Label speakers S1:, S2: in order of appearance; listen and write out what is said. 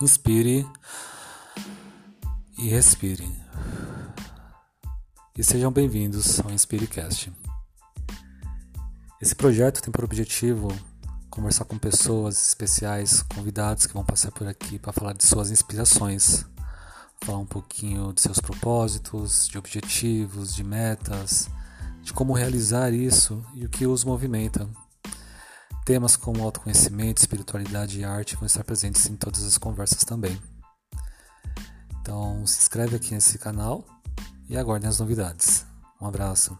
S1: inspire e respire. E sejam bem-vindos ao InspireCast. Esse projeto tem por objetivo conversar com pessoas especiais, convidados que vão passar por aqui para falar de suas inspirações, falar um pouquinho de seus propósitos, de objetivos, de metas, de como realizar isso e o que os movimenta. Temas como autoconhecimento, espiritualidade e arte vão estar presentes em todas as conversas também. Então se inscreve aqui nesse canal e aguardem as novidades. Um abraço.